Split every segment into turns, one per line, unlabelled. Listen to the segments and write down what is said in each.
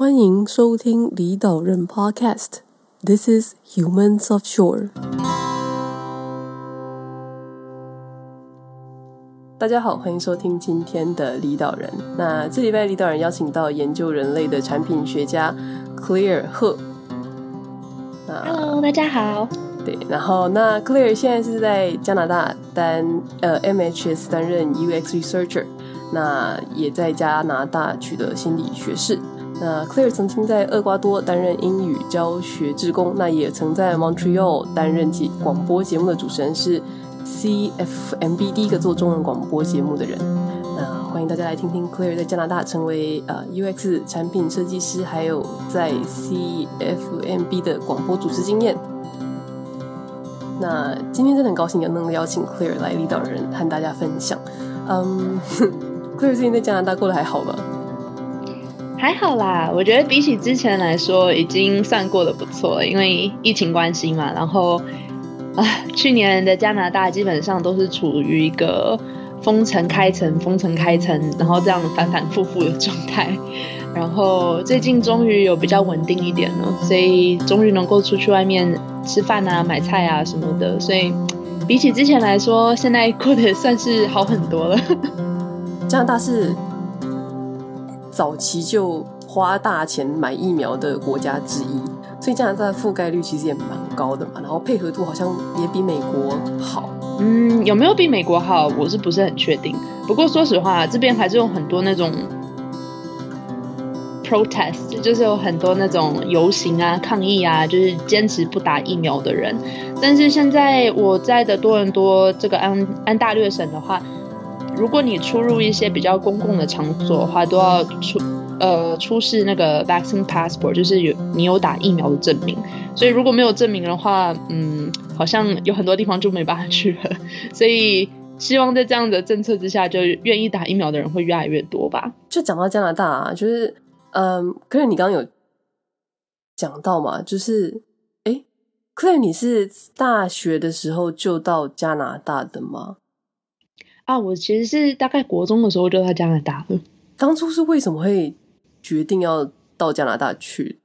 欢迎收听李岛人 Podcast。This is Humans Offshore。大家好，欢迎收听今天的李岛人。那这礼拜李岛人邀请到研究人类的产品学家 Claire 贺。
Hello，大家好。
对，然后那 Claire 现在是在加拿大担呃 MHS 担任 UX Researcher，那也在加拿大取得心理学士。那 Claire 曾经在厄瓜多担任英语教学志工，那也曾在 Montreal 担任起广播节目的主持人，是 CFMB 第一个做中文广播节目的人。那欢迎大家来听听 Claire 在加拿大成为呃 UX 产品设计师，还有在 CFMB 的广播主持经验。那今天真的很高兴有能邀请 Claire 来离岛人和大家分享。嗯，Claire 最近在加拿大过得还好吗？
还好啦，我觉得比起之前来说，已经算过得不错了。因为疫情关系嘛，然后啊，去年的加拿大基本上都是处于一个封城开城、封城开城，然后这样反反复复的状态。然后最近终于有比较稳定一点了，所以终于能够出去外面吃饭啊、买菜啊什么的。所以比起之前来说，现在过得算是好很多了。
加拿大是早期就花大钱买疫苗的国家之一，所以加拿大覆盖率其实也蛮高的嘛。然后配合度好像也比美国好。
嗯，有没有比美国好？我是不是很确定？不过说实话，这边还是有很多那种。protest 就是有很多那种游行啊、抗议啊，就是坚持不打疫苗的人。但是现在我在的多伦多这个安安大略省的话，如果你出入一些比较公共的场所的话，都要出呃出示那个 vaccine passport，就是有你有打疫苗的证明。所以如果没有证明的话，嗯，好像有很多地方就没办法去了。所以希望在这样的政策之下，就愿意打疫苗的人会越来越多吧。
就讲到加拿大啊，就是。嗯，可是你刚刚有讲到嘛，就是，哎，Claire，你是大学的时候就到加拿大的吗？
啊，我其实是大概国中的时候就到加拿大了。
当初是为什么会决定要到加拿大去？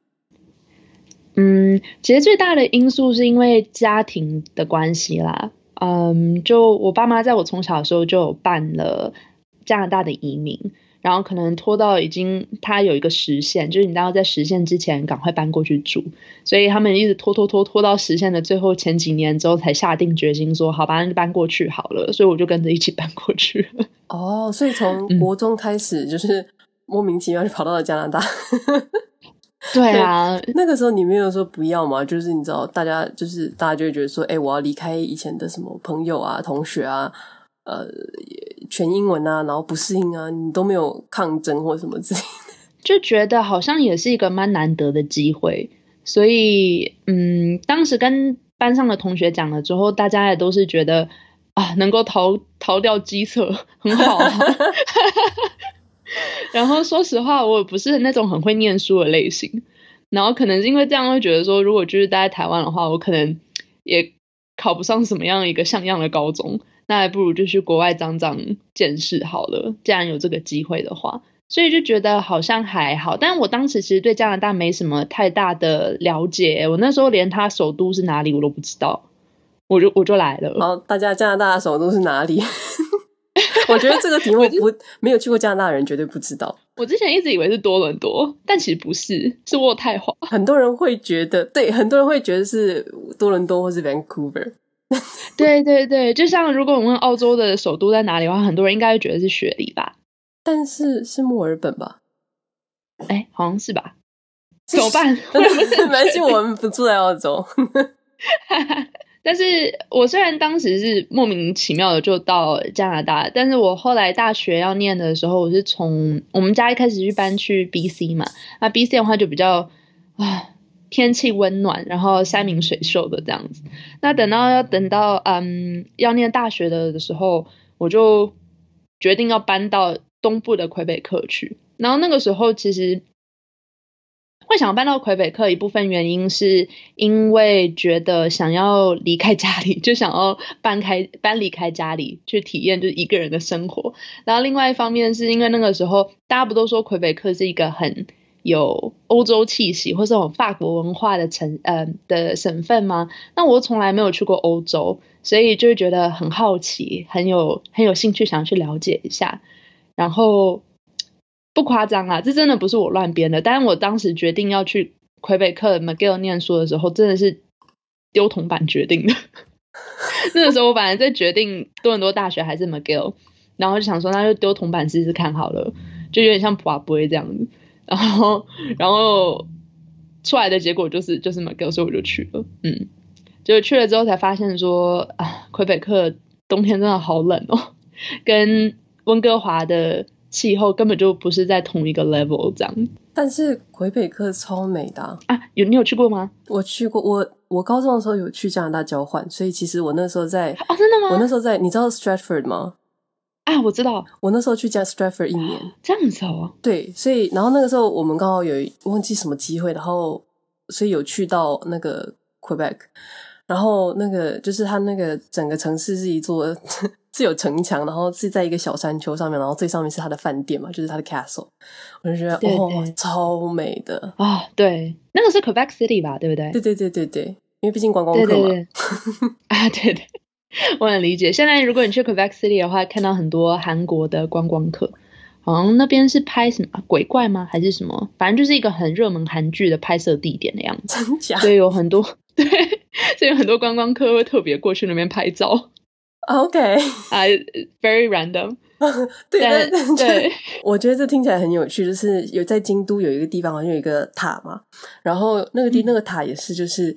嗯，其实最大的因素是因为家庭的关系啦。嗯，就我爸妈在我从小的时候就有办了加拿大的移民。然后可能拖到已经他有一个时限，就是你都要在时限之前赶快搬过去住，所以他们一直拖拖拖拖到时限的最后前几年之后才下定决心说好吧，那就搬过去好了，所以我就跟着一起搬过去了。
哦，所以从国中开始就是莫名其妙就跑到了加拿大。
嗯、对啊对，
那个时候你没有说不要嘛？就是你知道，大家就是大家就会觉得说，哎，我要离开以前的什么朋友啊、同学啊。呃，全英文啊，然后不适应啊，你都没有抗争或什么之类的，
就觉得好像也是一个蛮难得的机会，所以嗯，当时跟班上的同学讲了之后，大家也都是觉得啊，能够逃逃掉基测很好啊。然后说实话，我不是那种很会念书的类型，然后可能是因为这样会觉得说，如果就是待在台湾的话，我可能也考不上什么样一个像样的高中。那还不如就去国外长长见识好了。既然有这个机会的话，所以就觉得好像还好。但我当时其实对加拿大没什么太大的了解，我那时候连它首都是哪里我都不知道，我就我就来了。
好，大家加拿大的首都是哪里？我觉得这个题目不没有去过加拿大的人绝对不知道。
我之前一直以为是多伦多，但其实不是，是渥太华。
很多人会觉得，对，很多人会觉得是多伦多或是 Vancouver。
对对对，就像如果我们问澳洲的首都在哪里的话，很多人应该会觉得是雪梨吧？
但是是墨尔本吧？
哎，好像是吧？怎么办？
没关系，我们不住在澳洲。
但是我虽然当时是莫名其妙的就到加拿大，但是我后来大学要念的时候，我是从我们家一开始去搬去 BC 嘛，那 BC 的话就比较啊。天气温暖，然后山明水秀的这样子。那等到要等到嗯要念大学的的时候，我就决定要搬到东部的魁北克去。然后那个时候其实会想搬到魁北克，一部分原因是因为觉得想要离开家里，就想要搬开搬离开家里去体验就是一个人的生活。然后另外一方面是因为那个时候大家不都说魁北克是一个很有欧洲气息或是这种法国文化的城呃的省份吗？那我从来没有去过欧洲，所以就会觉得很好奇，很有很有兴趣想去了解一下。然后不夸张啊，这真的不是我乱编的。但是我当时决定要去魁北克 McGill 念书的时候，真的是丢铜板决定的。那个时候我本来在决定多伦多大学还是 McGill，然后就想说那就丢铜板试试看好了，就有点像普瓦布这样子。然后然后出来的结果就是就是 McGill，所以我就去了。嗯，就去了之后才发现说啊，魁北克冬天真的好冷哦，跟温哥华的气候根本就不是在同一个 level 这样。
但是魁北克超美的啊！
啊有你有去过吗？
我去过，我我高中的时候有去加拿大交换，所以其实我那时候在
哦，真的吗？
我那时候在，你知道 Stratford 吗？
啊，我知道，
我那时候去加 Stratford 一年，
这样子哦。
对，所以然后那个时候我们刚好有忘记什么机会，然后所以有去到那个 Quebec，然后那个就是它那个整个城市是一座。是有城墙，然后是在一个小山丘上面，然后最上面是它的饭店嘛，就是它的 castle，我就觉得哦，超美的
啊！对，那个是 Quebec City 吧，对不对？
对对对对对，因为毕竟观光客嘛。对对对
啊，对对，我很理解。现在如果你去 Quebec City 的话，看到很多韩国的观光客，好像那边是拍什么鬼怪吗？还是什么？反正就是一个很热门韩剧的拍摄地点的样子。
真假？
所以有很多 对，所以有很多观光客会特别过去那边拍照。
OK，
啊、uh,，very random
对。
对对对，
我觉得这听起来很有趣，就是有在京都有一个地方好像有一个塔嘛，然后那个地、嗯、那个塔也是，就是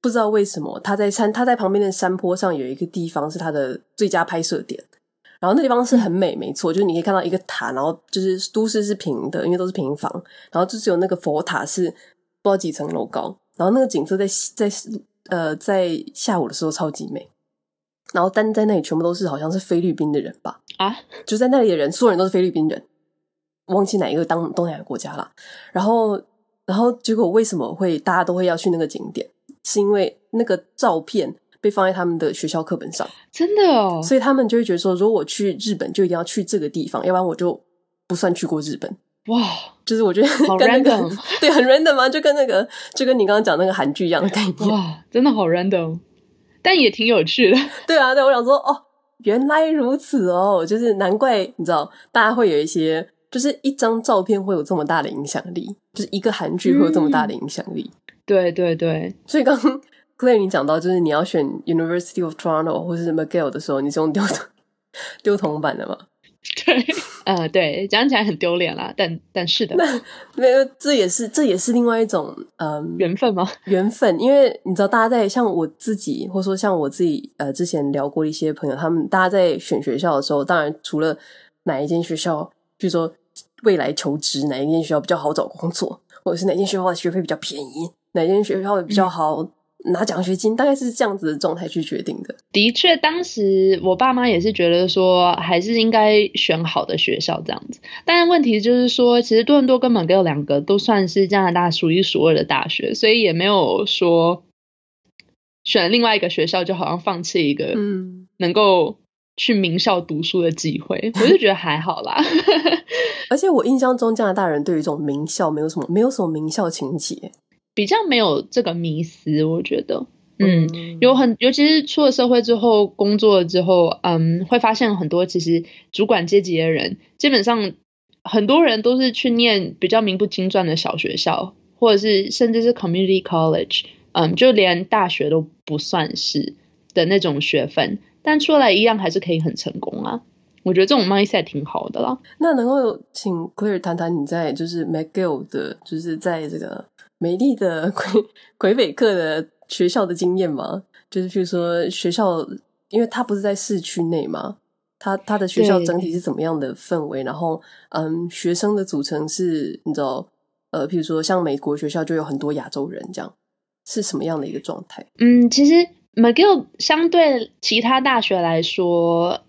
不知道为什么他在山他在旁边的山坡上有一个地方是他的最佳拍摄点，然后那地方是很美，没错，就是你可以看到一个塔，然后就是都市是平的，因为都是平房，然后就只有那个佛塔是不知道几层楼高，然后那个景色在在呃在下午的时候超级美。然后，但在那里全部都是好像是菲律宾的人吧？
啊，
就在那里的人，所有人都是菲律宾人，忘记哪一个当东南亚国家了。然后，然后结果为什么会大家都会要去那个景点？是因为那个照片被放在他们的学校课本上，
真的哦。所
以他们就会觉得说，如果我去日本，就一定要去这个地方，要不然我就不算去过日本。
哇，
就是我觉得好 random，对，很 random 吗？就跟那个，就跟你刚刚讲那个韩剧一样的概念。
哇，真的好 random。但也挺有趣的，
对啊，对，我想说，哦，原来如此哦，就是难怪你知道，大家会有一些，就是一张照片会有这么大的影响力，就是一个韩剧会有这么大的影响力，
嗯。对对对，
所以刚刚 Claire 你讲到，就是你要选 University of Toronto 或是 McGill 的时候，你是用丢丢铜板的吗？
对，呃，对，讲起来很丢脸啦，但但是的，
那没有，这也是这也是另外一种嗯
缘分吗？
缘分，因为你知道，大家在像我自己，或者说像我自己，呃，之前聊过一些朋友，他们大家在选学校的时候，当然除了哪一间学校，比如说未来求职，哪一间学校比较好找工作，或者是哪间学校的学费比较便宜，哪间学校比较好。嗯拿奖学金大概是这样子的状态去决定的。
的确，当时我爸妈也是觉得说，还是应该选好的学校这样子。但是问题就是说，其实多伦多跟 McGill 两个都算是加拿大数一数二的大学，所以也没有说选另外一个学校就好像放弃一个嗯能够去名校读书的机会。我就觉得还好啦。
而且我印象中加拿大人对于这种名校没有什么没有什么名校情结。
比较没有这个迷思，我觉得，嗯，有很，尤其是出了社会之后，工作了之后，嗯，会发现很多其实主管阶级的人，基本上很多人都是去念比较名不经传的小学校，或者是甚至是 community college，嗯，就连大学都不算是的那种学分，但出来一样还是可以很成功啊。我觉得这种 mindset 挺好的啦。
那能够请 Claire 谈谈你在就是 McGill 的，就是在这个。美丽的 魁魁北克的学校的经验吗？就是譬如说学校，因为它不是在市区内嘛，它它的学校整体是怎么样的氛围？然后，嗯，学生的组成是，你知道，呃，譬如说像美国学校就有很多亚洲人，这样是什么样的一个状态？
嗯，其实 McGill 相对其他大学来说，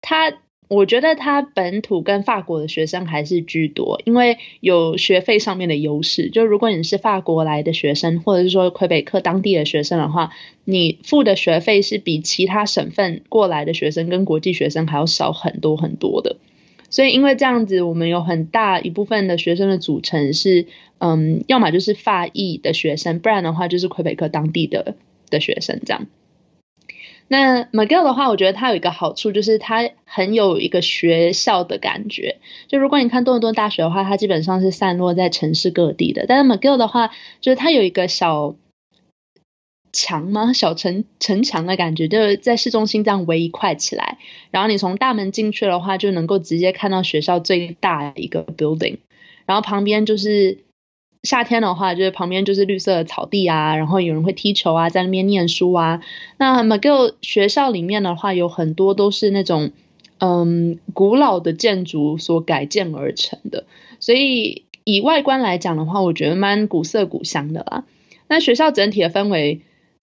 它。我觉得他本土跟法国的学生还是居多，因为有学费上面的优势。就如果你是法国来的学生，或者是说魁北克当地的学生的话，你付的学费是比其他省份过来的学生跟国际学生还要少很多很多的。所以因为这样子，我们有很大一部分的学生的组成是，嗯，要么就是法裔的学生，不然的话就是魁北克当地的的学生这样。那 McGill 的话，我觉得它有一个好处，就是它很有一个学校的感觉。就如果你看多伦多大学的话，它基本上是散落在城市各地的。但是 McGill 的话，就是它有一个小墙吗？小城城墙的感觉，就是在市中心这样围一块起来。然后你从大门进去的话，就能够直接看到学校最大的一个 building。然后旁边就是。夏天的话，就是旁边就是绿色的草地啊，然后有人会踢球啊，在那边念书啊。那 McGill 学校里面的话，有很多都是那种嗯古老的建筑所改建而成的，所以以外观来讲的话，我觉得蛮古色古香的啦。那学校整体的氛围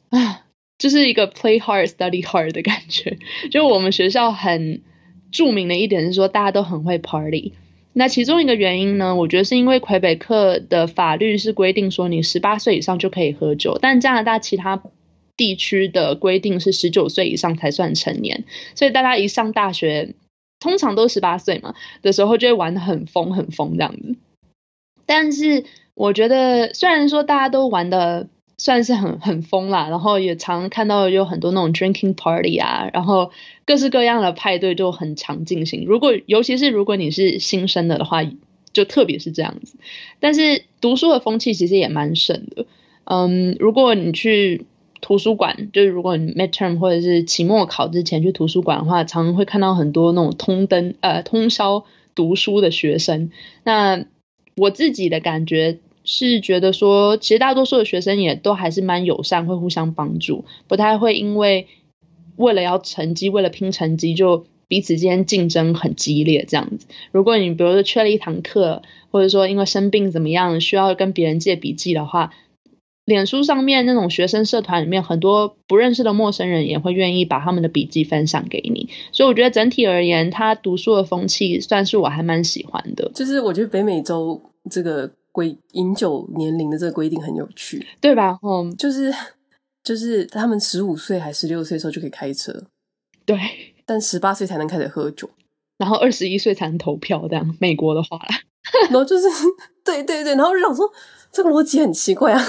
啊，就是一个 play hard study hard 的感觉。就我们学校很著名的一点是说，大家都很会 party。那其中一个原因呢，我觉得是因为魁北克的法律是规定说你十八岁以上就可以喝酒，但加拿大其他地区的规定是十九岁以上才算成年，所以大家一上大学，通常都十八岁嘛的时候就会玩得很疯很疯这样子。但是我觉得虽然说大家都玩得算是很很疯啦，然后也常看到有很多那种 drinking party 啊，然后各式各样的派对就很常进行。如果尤其是如果你是新生的的话，就特别是这样子。但是读书的风气其实也蛮盛的。嗯，如果你去图书馆，就是如果你 midterm 或者是期末考之前去图书馆的话，常常会看到很多那种通灯呃通宵读书的学生。那我自己的感觉。是觉得说，其实大多数的学生也都还是蛮友善，会互相帮助，不太会因为为了要成绩，为了拼成绩，就彼此之间竞争很激烈这样子。如果你比如说缺了一堂课，或者说因为生病怎么样，需要跟别人借笔记的话，脸书上面那种学生社团里面，很多不认识的陌生人也会愿意把他们的笔记分享给你。所以我觉得整体而言，他读书的风气算是我还蛮喜欢的。
就是我觉得北美洲这个。规饮酒年龄的这个规定很有趣，
对吧？嗯，
就是就是他们十五岁还十六岁的时候就可以开车，
对，
但十八岁才能开始喝酒，
然后二十一岁才能投票。这样美国的话，
然后就是对对对，然后就想说这个逻辑很奇怪啊，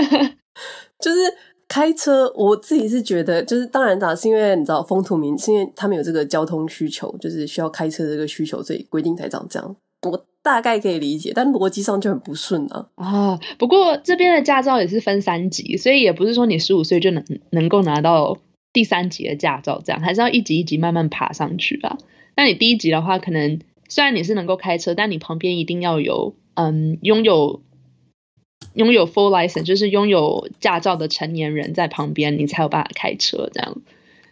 就是开车，我自己是觉得，就是当然，咋是因为你知道风土民，是因为他们有这个交通需求，就是需要开车的这个需求，所以规定才长这样。我。大概可以理解，但逻辑上就很不顺啊。
啊，不过这边的驾照也是分三级，所以也不是说你十五岁就能能够拿到第三级的驾照，这样还是要一级一级慢慢爬上去啊。那你第一级的话，可能虽然你是能够开车，但你旁边一定要有嗯拥有拥有 full license，就是拥有驾照的成年人在旁边，你才有办法开车这样。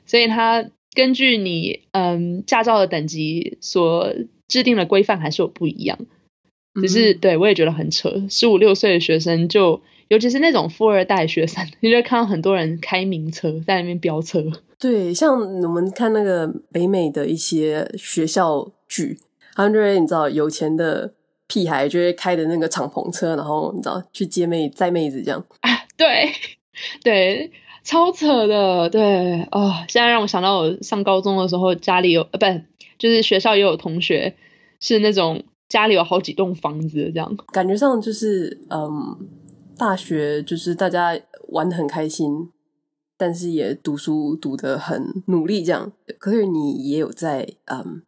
所以他根据你嗯驾照的等级所。制定的规范还是有不一样，只是、嗯、对我也觉得很扯。十五六岁的学生就，尤其是那种富二代学生，你就会看到很多人开名车在那边飙车。
对，像我们看那个北美的一些学校剧，他们就会你知道有钱的屁孩就会开的那个敞篷车，然后你知道去接妹载妹子这样
啊，对 对，超扯的，对哦，现在让我想到我上高中的时候家里有呃不。就是学校也有同学是那种家里有好几栋房子这样，
感觉上就是嗯，大学就是大家玩的很开心，但是也读书读的很努力这样。可是你也有在嗯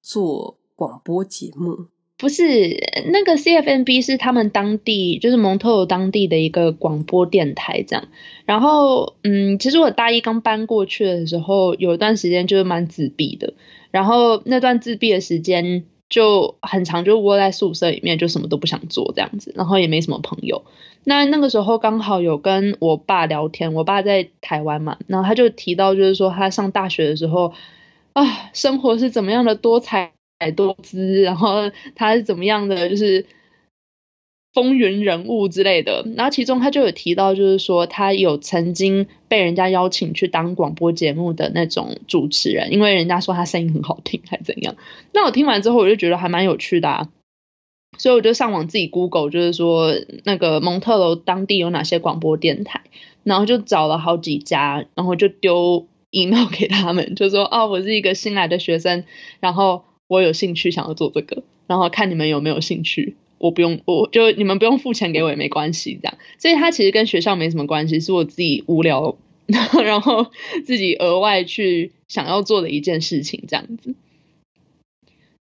做广播节目？
不是，那个 CFNB 是他们当地就是蒙特娄当地的一个广播电台这样。然后嗯，其实我大一刚搬过去的时候，有一段时间就是蛮自闭的。然后那段自闭的时间就很长，就窝在宿舍里面，就什么都不想做这样子，然后也没什么朋友。那那个时候刚好有跟我爸聊天，我爸在台湾嘛，然后他就提到，就是说他上大学的时候啊，生活是怎么样的多彩百多姿，然后他是怎么样的，就是。风云人物之类的，然后其中他就有提到，就是说他有曾经被人家邀请去当广播节目的那种主持人，因为人家说他声音很好听，还怎样。那我听完之后，我就觉得还蛮有趣的啊，所以我就上网自己 Google，就是说那个蒙特楼当地有哪些广播电台，然后就找了好几家，然后就丢 email 给他们，就说哦，我是一个新来的学生，然后。我有兴趣想要做这个，然后看你们有没有兴趣。我不用，我就你们不用付钱给我也没关系，这样。所以它其实跟学校没什么关系，是我自己无聊，然后自己额外去想要做的一件事情，这样子。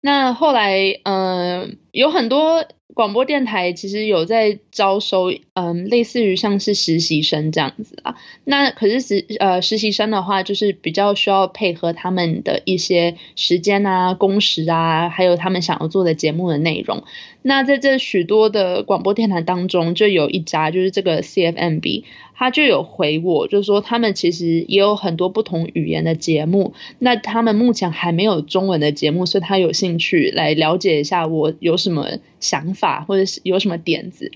那后来，嗯、有很多。广播电台其实有在招收，嗯，类似于像是实习生这样子啊。那可是实呃实习生的话，就是比较需要配合他们的一些时间啊、工时啊，还有他们想要做的节目的内容。那在这许多的广播电台当中，就有一家就是这个 CFMB。他就有回我，就是说他们其实也有很多不同语言的节目，那他们目前还没有中文的节目，所以他有兴趣来了解一下我有什么想法或者是有什么点子，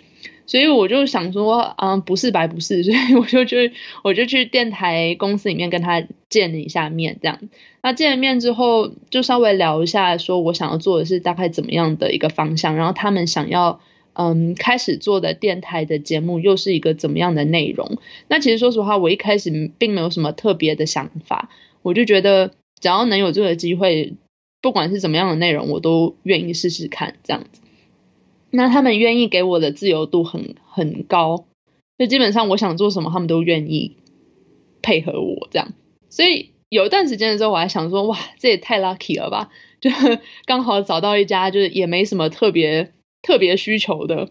所以我就想说，嗯，不是白不是，所以我就去我就去电台公司里面跟他见了一下面，这样，那见了面之后就稍微聊一下，说我想要做的是大概怎么样的一个方向，然后他们想要。嗯，开始做的电台的节目又是一个怎么样的内容？那其实说实话，我一开始并没有什么特别的想法，我就觉得只要能有这个机会，不管是怎么样的内容，我都愿意试试看这样子。那他们愿意给我的自由度很很高，就基本上我想做什么，他们都愿意配合我这样。所以有一段时间的时候，我还想说，哇，这也太 lucky 了吧！就 刚好找到一家，就是也没什么特别。特别需求的，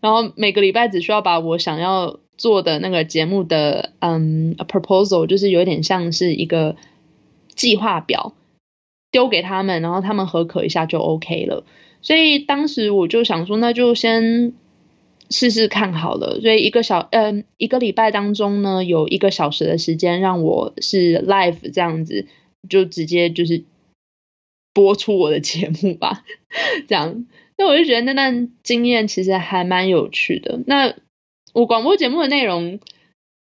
然后每个礼拜只需要把我想要做的那个节目的嗯 proposal，就是有点像是一个计划表丢给他们，然后他们核可一下就 OK 了。所以当时我就想说，那就先试试看好了。所以一个小嗯一个礼拜当中呢，有一个小时的时间让我是 live 这样子，就直接就是播出我的节目吧，这样。那我就觉得那段经验其实还蛮有趣的。那我广播节目的内容，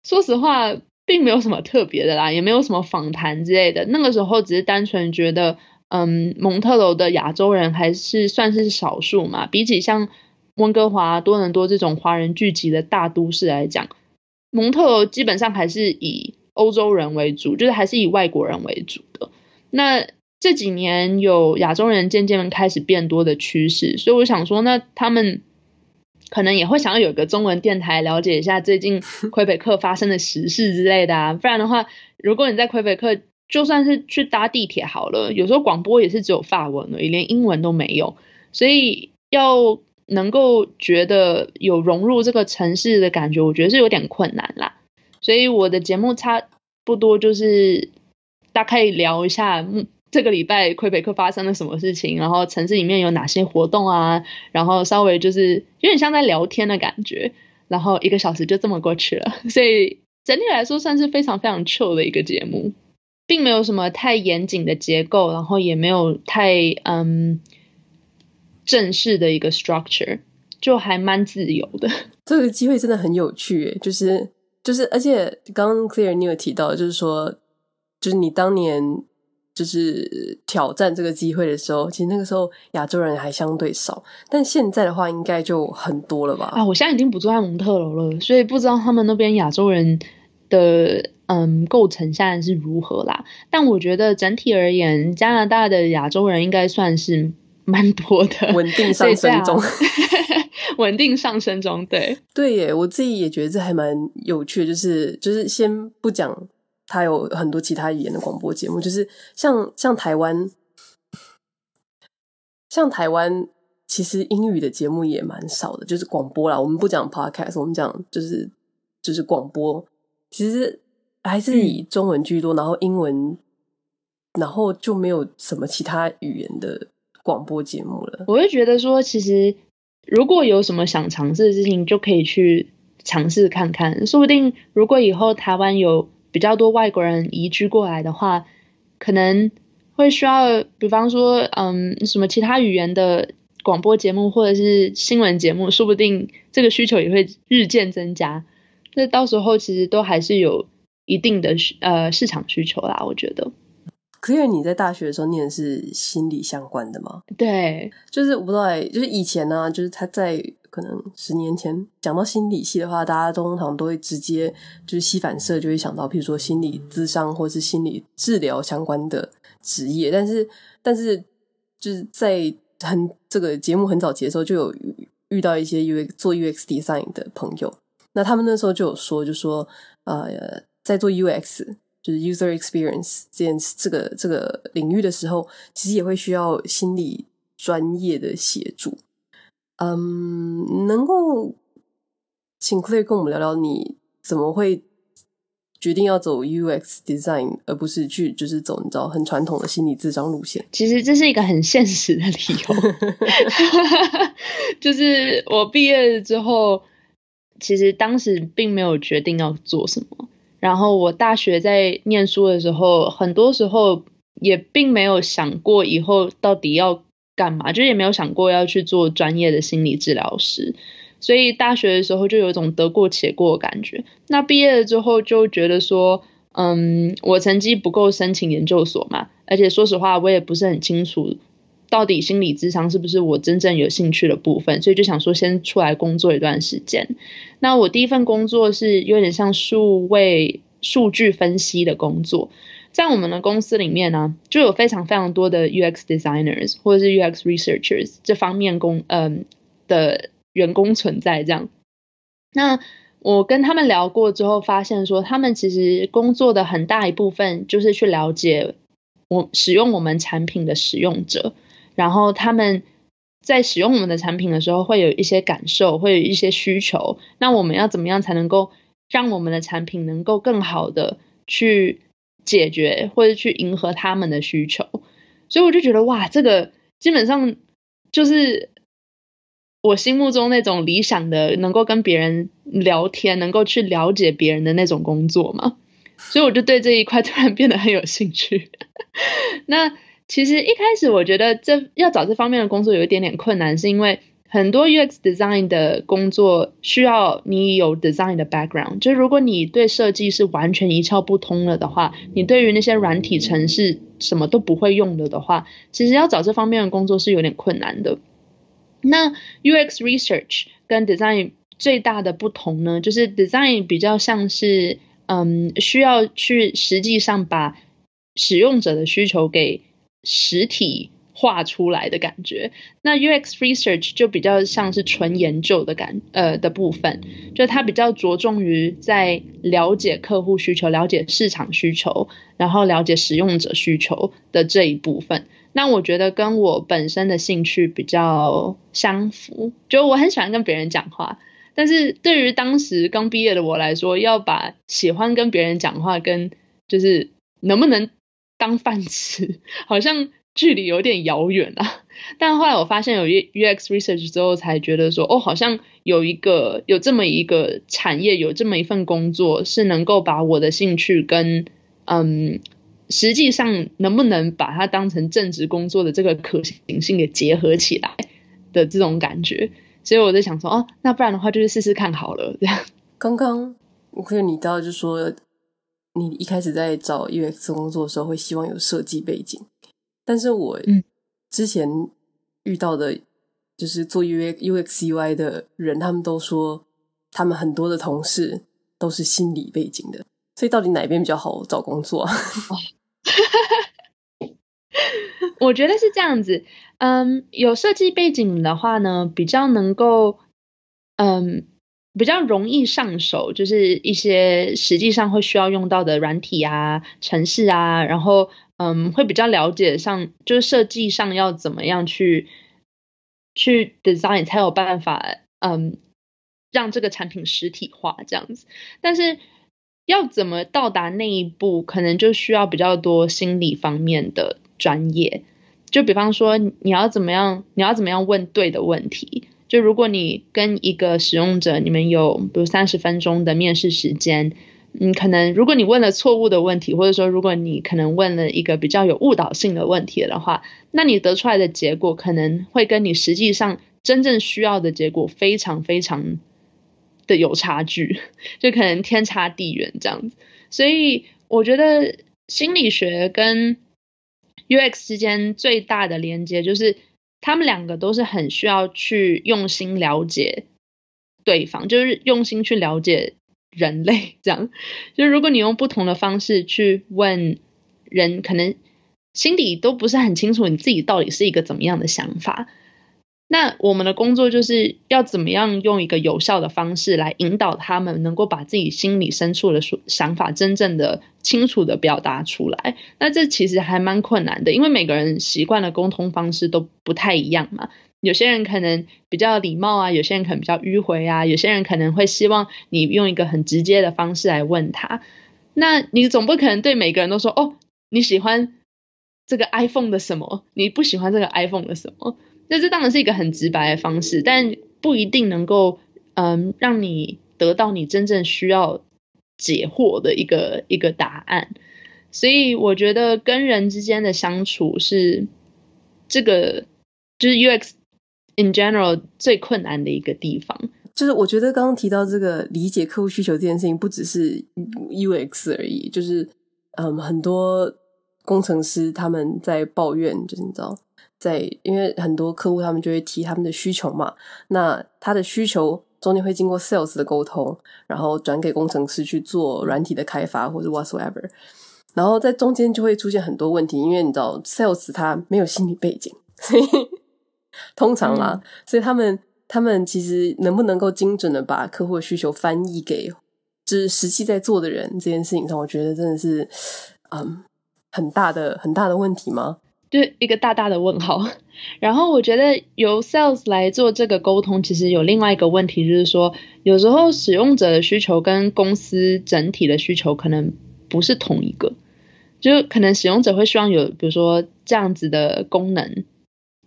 说实话并没有什么特别的啦，也没有什么访谈之类的。那个时候只是单纯觉得，嗯，蒙特楼的亚洲人还是算是少数嘛。比起像温哥华、多伦多这种华人聚集的大都市来讲，蒙特娄基本上还是以欧洲人为主，就是还是以外国人为主的。那这几年有亚洲人渐渐开始变多的趋势，所以我想说，那他们可能也会想要有个中文电台，了解一下最近 魁北克发生的时事之类的啊。不然的话，如果你在魁北克，就算是去搭地铁好了，有时候广播也是只有法文而已，连英文都没有，所以要能够觉得有融入这个城市的感觉，我觉得是有点困难啦。所以我的节目差不多就是大概聊一下。这个礼拜魁北克发生了什么事情？然后城市里面有哪些活动啊？然后稍微就是有点像在聊天的感觉，然后一个小时就这么过去了。所以整体来说算是非常非常 chill 的一个节目，并没有什么太严谨的结构，然后也没有太嗯正式的一个 structure，就还蛮自由的。
这个机会真的很有趣，就是就是，而且刚刚 Claire 你有提到，就是说，就是你当年。就是挑战这个机会的时候，其实那个时候亚洲人还相对少，但现在的话应该就很多了吧？
啊，我现在已经不住在蒙特楼了，所以不知道他们那边亚洲人的嗯构成现在是如何啦。但我觉得整体而言，加拿大的亚洲人应该算是蛮多的，
稳定上升中，
稳定上升中。对
对耶，我自己也觉得这还蛮有趣的，就是就是先不讲。它有很多其他语言的广播节目，就是像像台湾，像台湾其实英语的节目也蛮少的，就是广播啦。我们不讲 podcast，我们讲就是就是广播，其实还是以中文居多，然后英文，然后就没有什么其他语言的广播节目了。
我会觉得说，其实如果有什么想尝试的事情，就可以去尝试看看，说不定如果以后台湾有。比较多外国人移居过来的话，可能会需要，比方说，嗯，什么其他语言的广播节目或者是新闻节目，说不定这个需求也会日渐增加。那到时候其实都还是有一定的呃市场需求啦，我觉得。
可是你在大学的时候念的是心理相关的吗？
对，
就是我不知道，就是以前呢、啊，就是他在。可能十年前讲到心理系的话，大家通常都会直接就是膝反射就会想到，譬如说心理咨商或是心理治疗相关的职业。但是，但是就是在很这个节目很早期的时候，就有遇到一些 UX 做 UX design 的朋友，那他们那时候就有说，就说呃，在做 UX 就是 user experience 这件这个这个领域的时候，其实也会需要心理专业的协助。嗯，能够请 Claire 跟我们聊聊，你怎么会决定要走 UX design，而不是去就是走你知道很传统的心理智商路线？
其实这是一个很现实的理由，就是我毕业之后，其实当时并没有决定要做什么。然后我大学在念书的时候，很多时候也并没有想过以后到底要。干嘛？就也没有想过要去做专业的心理治疗师，所以大学的时候就有一种得过且过的感觉。那毕业了之后就觉得说，嗯，我成绩不够申请研究所嘛，而且说实话，我也不是很清楚到底心理智商是不是我真正有兴趣的部分，所以就想说先出来工作一段时间。那我第一份工作是有点像数位数据分析的工作。在我们的公司里面呢、就有非常非常多的 UX designers 或者是 UX researchers 这方面工嗯的员工存在。这样，那我跟他们聊过之后，发现说他们其实工作的很大一部分就是去了解我使用我们产品的使用者，然后他们在使用我们的产品的时候会有一些感受，会有一些需求。那我们要怎么样才能够让我们的产品能够更好的去解决或者去迎合他们的需求，所以我就觉得哇，这个基本上就是我心目中那种理想的，能够跟别人聊天，能够去了解别人的那种工作嘛。所以我就对这一块突然变得很有兴趣。那其实一开始我觉得这要找这方面的工作有一点点困难，是因为。很多 UX design 的工作需要你有 design 的 background，就如果你对设计是完全一窍不通了的话，你对于那些软体程式什么都不会用了的话，其实要找这方面的工作是有点困难的。那 UX research 跟 design 最大的不同呢，就是 design 比较像是，嗯，需要去实际上把使用者的需求给实体。画出来的感觉，那 UX research 就比较像是纯研究的感呃的部分，就它比较着重于在了解客户需求、了解市场需求，然后了解使用者需求的这一部分。那我觉得跟我本身的兴趣比较相符，就我很喜欢跟别人讲话，但是对于当时刚毕业的我来说，要把喜欢跟别人讲话跟就是能不能当饭吃，好像。距离有点遥远啊，但后来我发现有 UX research 之后，才觉得说，哦，好像有一个有这么一个产业，有这么一份工作，是能够把我的兴趣跟嗯，实际上能不能把它当成正职工作的这个可行性给结合起来的这种感觉，所以我在想说，哦，那不然的话就是试试看好了。这样，
刚刚我看到你到就说，你一开始在找 UX 工作的时候，会希望有设计背景。但是我之前遇到的，就是做 UX UXUI 的人，他们都说他们很多的同事都是心理背景的，所以到底哪边比较好找工作？
我觉得是这样子，嗯，有设计背景的话呢，比较能够，嗯，比较容易上手，就是一些实际上会需要用到的软体啊、程式啊，然后。嗯，会比较了解上，就是设计上要怎么样去去 design 才有办法，嗯，让这个产品实体化这样子。但是要怎么到达那一步，可能就需要比较多心理方面的专业。就比方说，你要怎么样，你要怎么样问对的问题。就如果你跟一个使用者，你们有比如三十分钟的面试时间。你可能，如果你问了错误的问题，或者说如果你可能问了一个比较有误导性的问题的话，那你得出来的结果可能会跟你实际上真正需要的结果非常非常的有差距，就可能天差地远这样子。所以我觉得心理学跟 UX 之间最大的连接就是，他们两个都是很需要去用心了解对方，就是用心去了解。人类这样，就如果你用不同的方式去问人，可能心底都不是很清楚你自己到底是一个怎么样的想法。那我们的工作就是要怎么样用一个有效的方式来引导他们，能够把自己心里深处的想法真正的清楚的表达出来。那这其实还蛮困难的，因为每个人习惯的沟通方式都不太一样嘛。有些人可能比较礼貌啊，有些人可能比较迂回啊，有些人可能会希望你用一个很直接的方式来问他。那你总不可能对每个人都说，哦，你喜欢这个 iPhone 的什么？你不喜欢这个 iPhone 的什么？那这当然是一个很直白的方式，但不一定能够嗯让你得到你真正需要解惑的一个一个答案。所以我觉得跟人之间的相处是这个就是 UX in general 最困难的一个地方。
就是我觉得刚刚提到这个理解客户需求这件事情，不只是 UX 而已，就是嗯很多工程师他们在抱怨，就是你知道。在，因为很多客户他们就会提他们的需求嘛，那他的需求中间会经过 sales 的沟通，然后转给工程师去做软体的开发或者 whatsoever，然后在中间就会出现很多问题，因为你知道 sales 他没有心理背景，所以通常啦，嗯、所以他们他们其实能不能够精准的把客户的需求翻译给就是实际在做的人这件事情上，我觉得真的是嗯很大的很大的问题吗？
就一个大大的问号，然后我觉得由 sales 来做这个沟通，其实有另外一个问题，就是说有时候使用者的需求跟公司整体的需求可能不是同一个，就可能使用者会希望有比如说这样子的功能，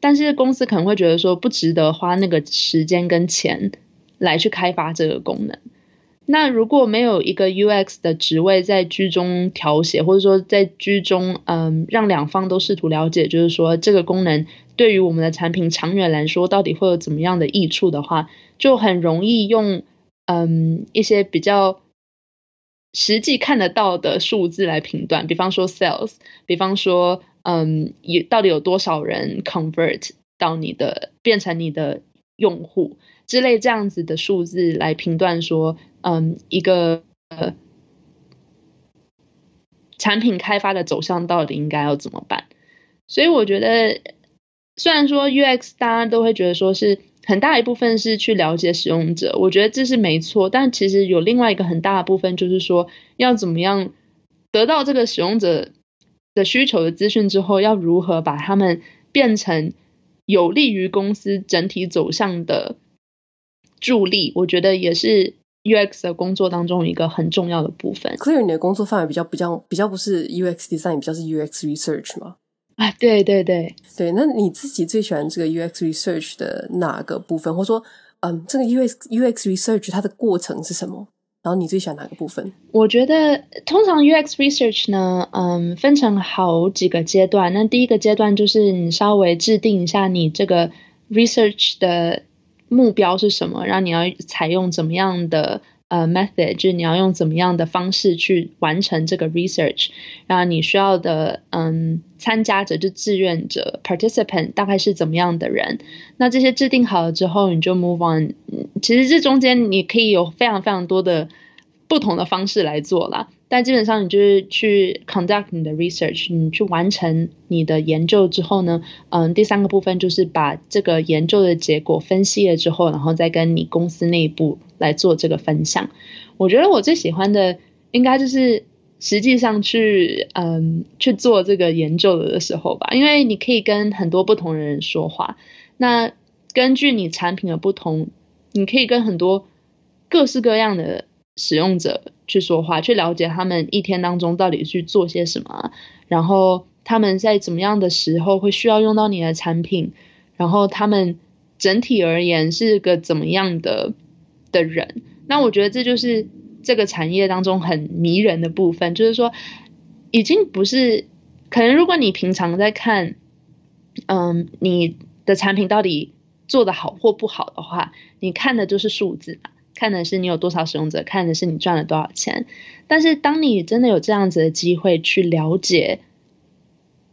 但是公司可能会觉得说不值得花那个时间跟钱来去开发这个功能。那如果没有一个 UX 的职位在居中调协，或者说在居中，嗯，让两方都试图了解，就是说这个功能对于我们的产品长远来说到底会有怎么样的益处的话，就很容易用嗯一些比较实际看得到的数字来评断，比方说 sales，比方说嗯，有到底有多少人 convert 到你的变成你的用户。之类这样子的数字来评断说。嗯，一个产品开发的走向到底应该要怎么办？所以我觉得，虽然说 UX 大家都会觉得说是很大一部分是去了解使用者，我觉得这是没错。但其实有另外一个很大的部分，就是说要怎么样得到这个使用者的需求的资讯之后，要如何把他们变成有利于公司整体走向的助力，我觉得也是。UX 的工作当中一个很重要的部分。
Claire，你的工作范围比较比较比较不是 UX design，比较是 UX research 吗？
啊，对对对
对。那你自己最喜欢这个 UX research 的哪个部分？或者说，嗯，这个 UX UX research 它的过程是什么？然后你最喜欢哪个部分？
我觉得通常 UX research 呢，嗯，分成好几个阶段。那第一个阶段就是你稍微制定一下你这个 research 的。目标是什么？然后你要采用怎么样的呃 method，就是你要用怎么样的方式去完成这个 research。然后你需要的嗯参加者就志愿者 participant 大概是怎么样的人？那这些制定好了之后，你就 move on。其实这中间你可以有非常非常多的不同的方式来做啦。但基本上你就是去 conduct 你的 research，你去完成你的研究之后呢，嗯，第三个部分就是把这个研究的结果分析了之后，然后再跟你公司内部来做这个分享。我觉得我最喜欢的应该就是实际上去嗯去做这个研究的时候吧，因为你可以跟很多不同的人说话，那根据你产品的不同，你可以跟很多各式各样的使用者去说话，去了解他们一天当中到底去做些什么，然后他们在怎么样的时候会需要用到你的产品，然后他们整体而言是个怎么样的的人。那我觉得这就是这个产业当中很迷人的部分，就是说已经不是可能，如果你平常在看，嗯，你的产品到底做得好或不好的话，你看的就是数字嘛。看的是你有多少使用者，看的是你赚了多少钱。但是当你真的有这样子的机会去了解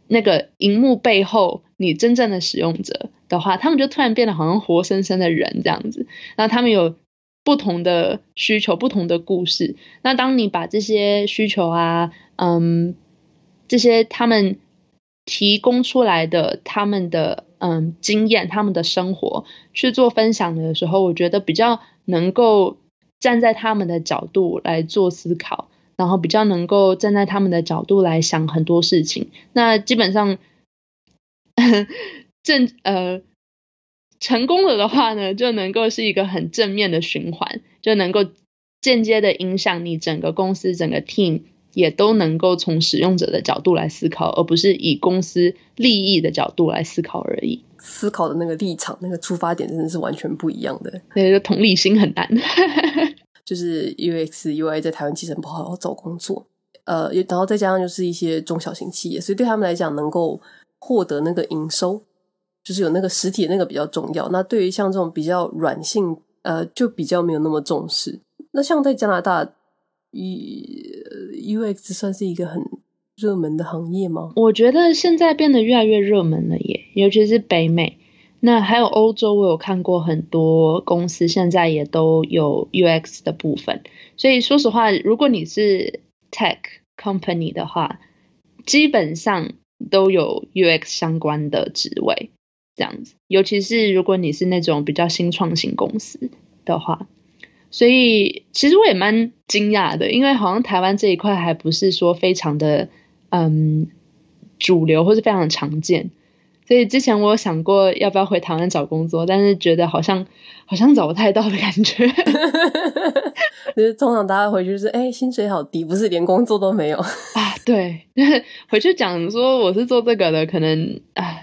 那个荧幕背后你真正的使用者的话，他们就突然变得好像活生生的人这样子。那他们有不同的需求，不同的故事。那当你把这些需求啊，嗯，这些他们提供出来的他们的嗯经验、他们的生活去做分享的时候，我觉得比较能够站在他们的角度来做思考，然后比较能够站在他们的角度来想很多事情。那基本上正呃成功了的话呢，就能够是一个很正面的循环，就能够间接的影响你整个公司、整个 team。也都能够从使用者的角度来思考，而不是以公司利益的角度来思考而已。
思考的那个立场、那个出发点真的是完全不一样的。
那个同理心很难。
就是 UX UI 在台湾其实不好找工作，呃，然后再加上就是一些中小型企业，所以对他们来讲，能够获得那个营收，就是有那个实体的那个比较重要。那对于像这种比较软性，呃，就比较没有那么重视。那像在加拿大。UX 算是一个很热门的行业吗？
我觉得现在变得越来越热门了耶，尤其是北美。那还有欧洲，我有看过很多公司现在也都有 UX 的部分。所以说实话，如果你是 Tech Company 的话，基本上都有 UX 相关的职位这样子。尤其是如果你是那种比较新创型公司的话。所以其实我也蛮惊讶的，因为好像台湾这一块还不是说非常的嗯主流或是非常的常见，所以之前我有想过要不要回台湾找工作，但是觉得好像好像找不太到的感觉。
就是通常大家回去就是哎薪水好低，不是连工作都没有
啊？对，就 是回去讲说我是做这个的，可能啊。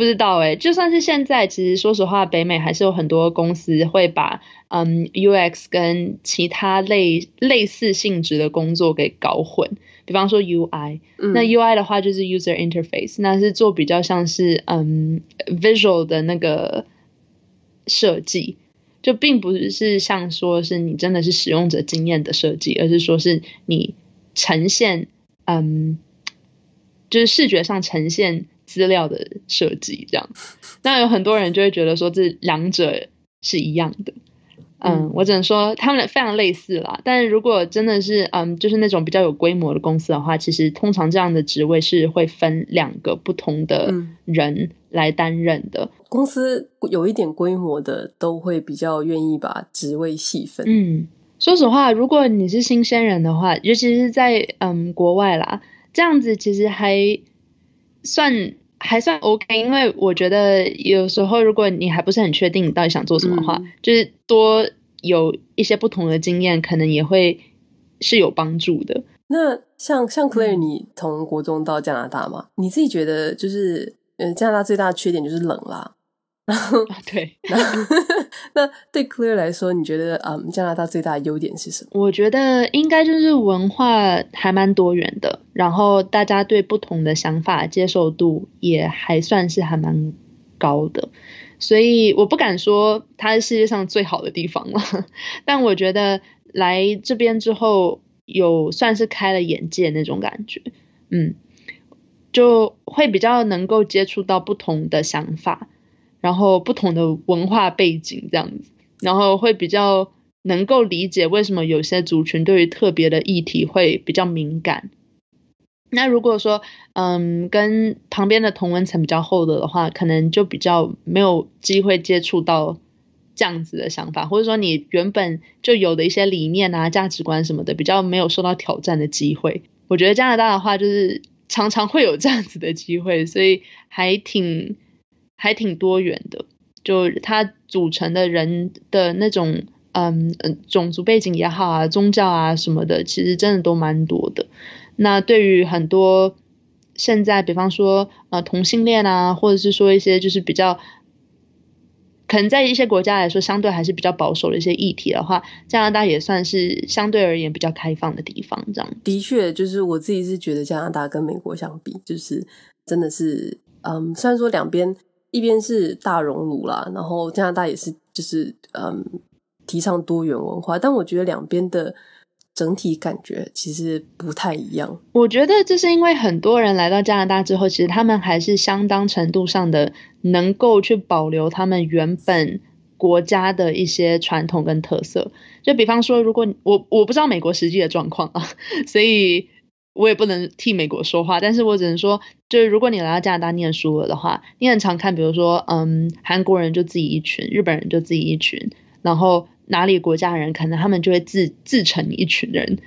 不知道诶，就算是现在，其实说实话，北美还是有很多公司会把嗯 UX 跟其他类类似性质的工作给搞混。比方说 UI，嗯，那 UI 的话就是 User Interface，那是做比较像是嗯 Visual 的那个设计，就并不是像说是你真的是使用者经验的设计，而是说是你呈现嗯，就是视觉上呈现。资料的设计这样，那有很多人就会觉得说这两者是一样的，嗯，嗯，我只能说他们非常类似啦。但是如果真的是嗯，就是那种比较有规模的公司的话，其实通常这样的职位是会分两个不同的人来担任的。
嗯，公司有一点规模的都会比较愿意把职位细分。
嗯，说实话，如果你是新鲜人的话，尤其是在嗯国外啦，这样子其实还算。还算 OK，因为我觉得有时候如果你还不是很确定你到底想做什么的话，嗯、就是多有一些不同的经验，可能也会是有帮助的。
那像像 Claire，你从国中到加拿大嘛，嗯、你自己觉得就是，嗯，加拿大最大的缺点就是冷啦。然后，
对，
那对 Claire 来说，你觉得嗯，加拿大最大的优点是什么？
我觉得应该就是文化还蛮多元的，然后大家对不同的想法接受度也还算是还蛮高的，所以我不敢说它是世界上最好的地方了，但我觉得来这边之后有算是开了眼界那种感觉，嗯，就会比较能够接触到不同的想法。然后不同的文化背景这样子，然后会比较能够理解为什么有些族群对于特别的议题会比较敏感。那如果说，嗯，跟旁边的同文层比较厚的的话，可能就比较没有机会接触到这样子的想法，或者说你原本就有的一些理念啊、价值观什么的，比较没有受到挑战的机会。我觉得加拿大的话，就是常常会有这样子的机会，所以还挺。还挺多元的，就它组成的人的那种，嗯嗯，种族背景也好啊，宗教啊什么的，其实真的都蛮多的。那对于很多现在，比方说呃同性恋啊，或者是说一些就是比较，可能在一些国家来说相对还是比较保守的一些议题的话，加拿大也算是相对而言比较开放的地方。这样
的确，就是我自己是觉得加拿大跟美国相比，就是真的是，嗯，虽然说两边。一边是大熔炉啦，然后加拿大也是，就是嗯，提倡多元文化，但我觉得两边的整体感觉其实不太一样。
我觉得这是因为很多人来到加拿大之后，其实他们还是相当程度上的能够去保留他们原本国家的一些传统跟特色。就比方说，如果我我不知道美国实际的状况啊，所以我也不能替美国说话，但是我只能说，就是如果你来到加拿大念书了的话，你很常看，比如说，嗯，韩国人就自己一群，日本人就自己一群，然后哪里国家人可能他们就会自自成一群人，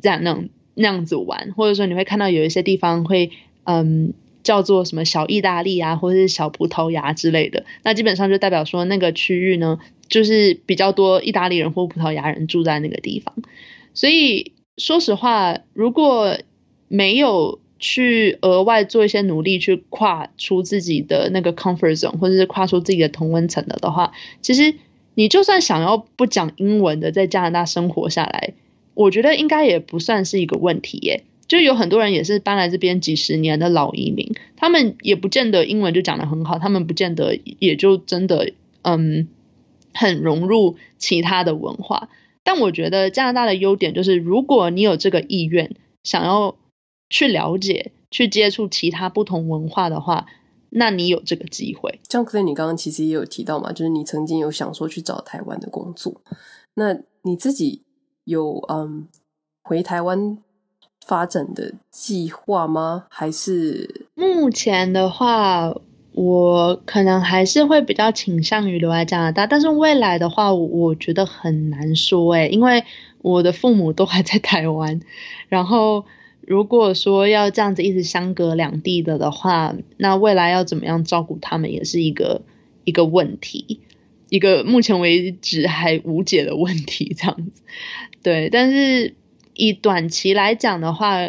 这样那种那样子玩，或者说你会看到有一些地方会，嗯，叫做什么小意大利啊，或者是小葡萄牙之类的，那基本上就代表说那个区域呢，就是比较多意大利人或葡萄牙人住在那个地方，所以。说实话，如果没有去额外做一些努力去跨出自己的那个 comfort zone，或者是跨出自己的同温层的的话，其实你就算想要不讲英文的在加拿大生活下来，我觉得应该也不算是一个问题耶。就有很多人也是搬来这边几十年的老移民，他们也不见得英文就讲得很好，他们不见得也就真的嗯很融入其他的文化。但我觉得加拿大的优点就是，如果你有这个意愿，想要去了解、去接触其他不同文化的话，那你有这个机会。
像 Claire，你刚刚其实也有提到嘛，就是你曾经有想说去找台湾的工作，那你自己有嗯回台湾发展的计划吗？还是
目前的话？我可能还是会比较倾向于留在加拿大，但是未来的话，我觉得很难说诶，因为我的父母都还在台湾，然后如果说要这样子一直相隔两地的的话，那未来要怎么样照顾他们也是一个一个问题，一个目前为止还无解的问题，这样子。对，但是以短期来讲的话，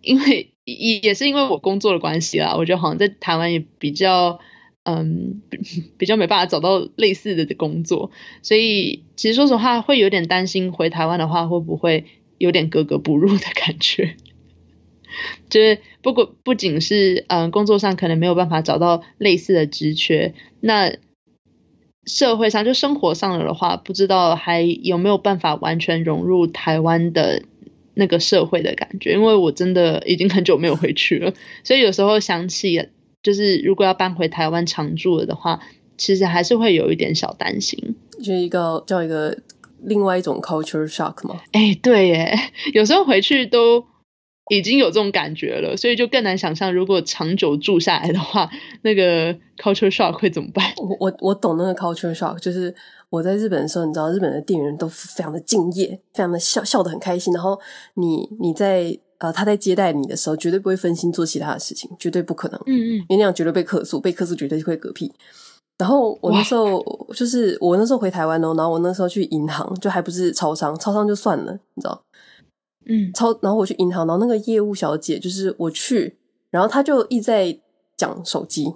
因为。也也是因为我工作的关系啦，我觉得好像在台湾也比较，嗯，比较没办法找到类似的工作，所以其实说实话会有点担心回台湾的话会不会有点格格不入的感觉，就是不过不仅是嗯工作上可能没有办法找到类似的职缺，那社会上就生活上了的话，不知道还有没有办法完全融入台湾的。那个社会的感觉，因为我真的已经很久没有回去了，所以有时候想起，就是如果要搬回台湾常住了的话，其实还是会有一点小担心，
就一个叫一个另外一种 culture shock 吗？
哎，对耶，有时候回去都已经有这种感觉了，所以就更难想象，如果长久住下来的话，那个 culture shock 会怎么办？
我我我懂那个 culture shock，就是。我在日本的时候，你知道日本的店员都非常的敬业，非常的笑笑得很开心。然后你你在呃他在接待你的时候，绝对不会分心做其他的事情，绝对不可能。嗯嗯，因为那样绝对被客诉，被客诉绝对会嗝屁。然后我那时候就是我那时候回台湾哦，然后我那时候去银行，就还不是超商，超商就算了，你知道？嗯，超然后我去银行，然后那个业务小姐就是我去，然后她就一直在讲手机，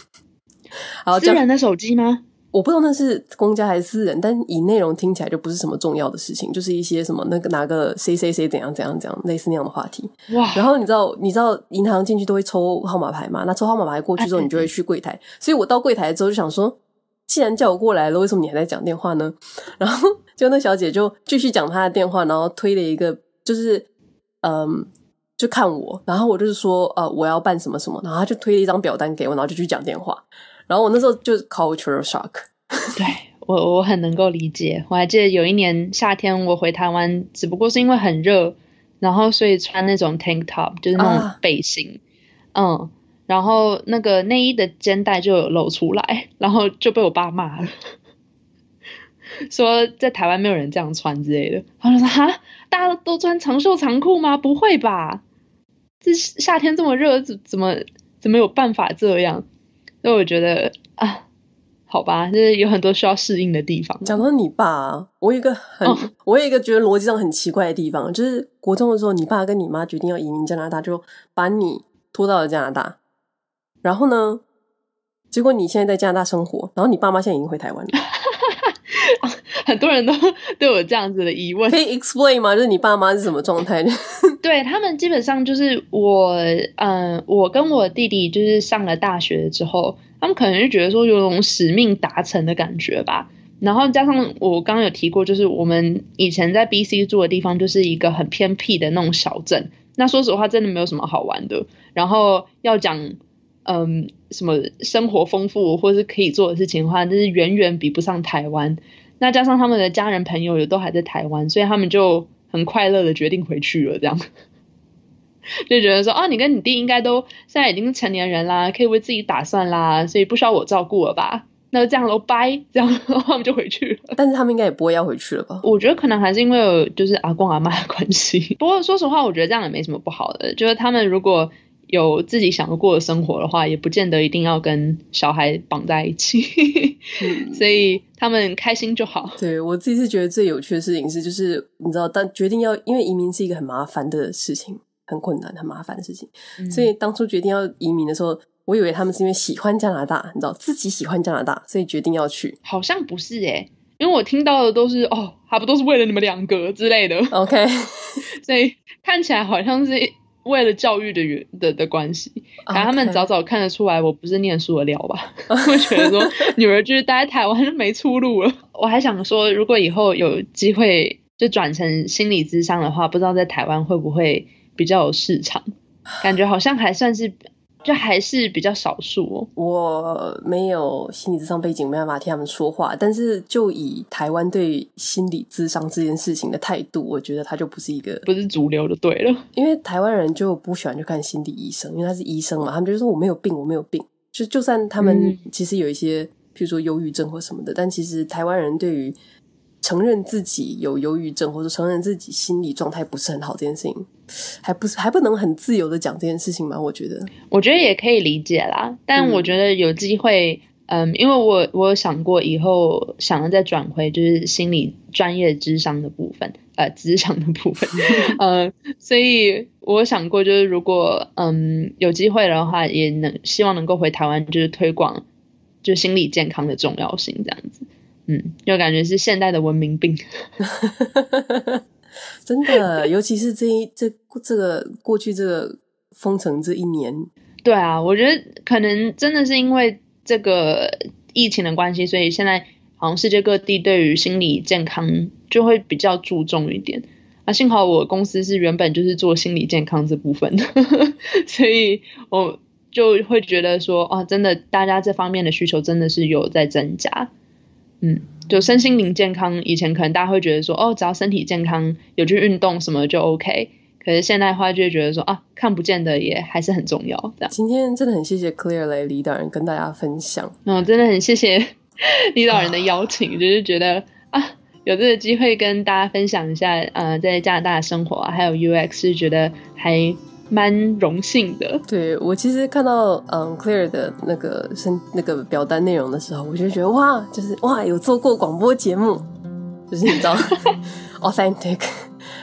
好，私人的手机吗？
我不知道那是公家还是私人，但以内容听起来就不是什么重要的事情，就是一些什么那个哪个谁谁谁怎样怎样怎样类似那样的话题。哇！然后你知道你知道银行进去都会抽号码牌嘛？那抽号码牌过去之后，你就会去柜台。所以我到柜台之后就想说，既然叫我过来了，为什么你还在讲电话呢？然后就那小姐就继续讲她的电话，然后推了一个就是嗯，就看我，然后我就是说呃我要办什么什么，然后她就推了一张表单给我，然后就去讲电话。然后我那时候就是 cultural shock，
对，我我很能够理解。我还记得有一年夏天我回台湾，只不过是因为很热，然后所以穿那种 tank top，就是那种背心，啊、嗯，然后那个内衣的肩带就有露出来，然后就被我爸骂了，说在台湾没有人这样穿之类的。他说哈，大家都穿长袖长裤吗？不会吧？这夏天这么热，怎怎么怎么有办法这样？所以我觉得啊，好吧，就是有很多需要适应的地方。
讲到你爸啊，我有一个很，哦、我有一个觉得逻辑上很奇怪的地方，就是国中的时候，你爸跟你妈决定要移民加拿大，就把你拖到了加拿大。然后呢，结果你现在在加拿大生活，然后你爸妈现在已经回台湾了。
很多人都 对我这样子的疑问，
可以 explain 吗？就是你爸妈是什么状态？
对，他们基本上就是我，嗯，我跟我弟弟就是上了大学之后，他们可能就觉得说有种使命达成的感觉吧。然后加上我刚刚有提过，就是我们以前在 BC 住的地方就是一个很偏僻的那种小镇，那说实话真的没有什么好玩的。然后要讲，嗯，什么生活丰富或是可以做的事情的话，就是远远比不上台湾。那加上他们的家人朋友也都还在台湾，所以他们就很快乐的决定回去了，这样 就觉得说啊，你跟你弟应该都现在已经是成年人啦，可以为自己打算啦，所以不需要我照顾了吧？那就这样喽，拜，这样然后他们就回去了。
但是他们应该也不会要回去了吧？
我觉得可能还是因为有就是阿公阿妈的关系。不过说实话，我觉得这样也没什么不好的，就是他们如果。有自己想要过的生活的话，也不见得一定要跟小孩绑在一起，嗯、所以他们开心就好。
对，我自己是觉得最有趣的事情是，就是你知道，但决定要，因为移民是一个很麻烦的事情，很困难、很麻烦的事情，嗯、所以当初决定要移民的时候，我以为他们是因为喜欢加拿大，你知道，自己喜欢加拿大，所以决定要去。
好像不是诶、欸，因为我听到的都是哦，还不都是为了你们两个之类的。
OK，
所以看起来好像是。为了教育的原的的关系，然后他们早早看得出来我不是念书的料吧？会 Okay. 觉得说女儿就是待在台湾就没出路了。我还想说，如果以后有机会就转成心理咨商的话，不知道在台湾会不会比较有市场？感觉好像还算是。就还是比较少数哦。
我没有心理智商背景，没办法替他们说话。但是就以台湾对心理智商这件事情的态度，我觉得他就不是一个
不是主流的，对了。
因为台湾人就不喜欢去看心理医生，因为他是医生嘛，他们就说我没有病，我没有病。就就算他们其实有一些，譬如说忧郁症或什么的，但其实台湾人对于。承认自己有忧郁症，或者承认自己心理状态不是很好这件事情，还不是还不能很自由的讲这件事情吗？我觉得，
我觉得也可以理解啦。但我觉得有机会，嗯，嗯，因为我我有想过以后想要再转回就是心理专业智商的部分，呃，职场的部分，呃，所以我想过就是如果嗯有机会的话，也能希望能够回台湾，就是推广就心理健康的重要性这样子。嗯，就感觉是现代的文明病，
真的，尤其是这一这这个过去这个封城这一年，
对啊，我觉得可能真的是因为这个疫情的关系，所以现在好像世界各地对于心理健康就会比较注重一点。啊，幸好我公司是原本就是做心理健康这部分的，所以我就会觉得说，啊，真的，大家这方面的需求真的是有在增加。嗯，就身心灵健康，以前可能大家会觉得说，哦，只要身体健康，有去运动什么就 OK。可是现在的话，就会觉得说，啊，看不见的也还是很重要。这样，
今天真的很谢谢来李导人跟大家分享。
嗯，真的很谢谢 李导人的邀请，就是觉得啊，有这个机会跟大家分享一下，呃，在加拿大的生活，还有 UX，是觉得还。蛮荣幸的，
对，我其实看到嗯 Claire 的那个申那个表单内容的时候，我就觉得哇，就是哇，有做过广播节目，就是你知道 authentic，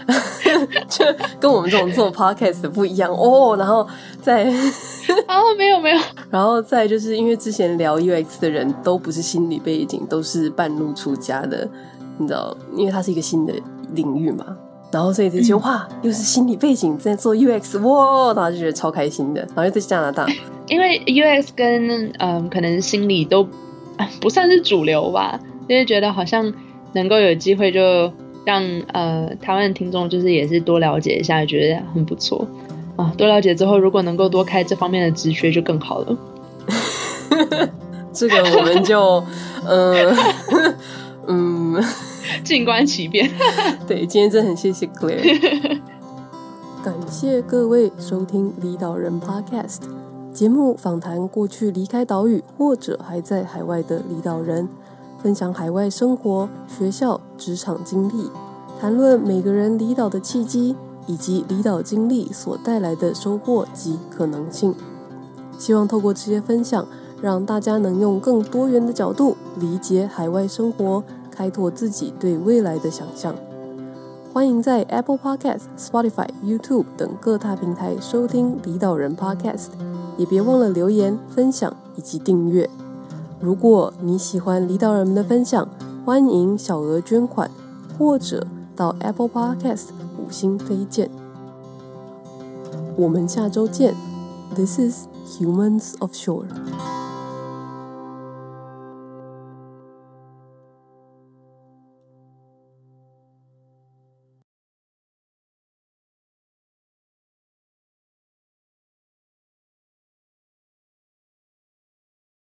就跟我们这种做 podcast 的不一样。哦。然后再
哦，没有没有，
然后再就是因为之前聊 UX 的人都不是心理背景，都是半路出家的，你知道，因为它是一个新的领域嘛。然后所以就觉得哇，又是心理背景在做 UX，哇，然后就觉得超开心的。然后又在加拿大，
因为 UX 跟嗯可能心理都不算是主流吧，就是觉得好像能够有机会就让呃台湾的听众就是也是多了解一下，觉得很不错啊。多了解之后，如果能够多开这方面的直缺就更好了。
这个我们就嗯 嗯。
静观其变。
对，今天真的很谢谢 Claire，感谢各位收听离岛人 Podcast 节目，访谈过去离开岛屿或者还在海外的离岛人，分享海外生活、学校、职场经历，谈论每个人离岛的契机以及离岛经历所带来的收获及可能性。希望透过这些分享，让大家能用更多元的角度理解海外生活。开拓自己对未来的想象。欢迎在 Apple Podcast、Spotify、YouTube 等各大平台收听离岛人 Podcast，也别忘了留言、分享以及订阅。如果你喜欢离岛人们的分享，欢迎小额捐款或者到 Apple Podcast 五星推荐。我们下周见。This is Humans of Shore。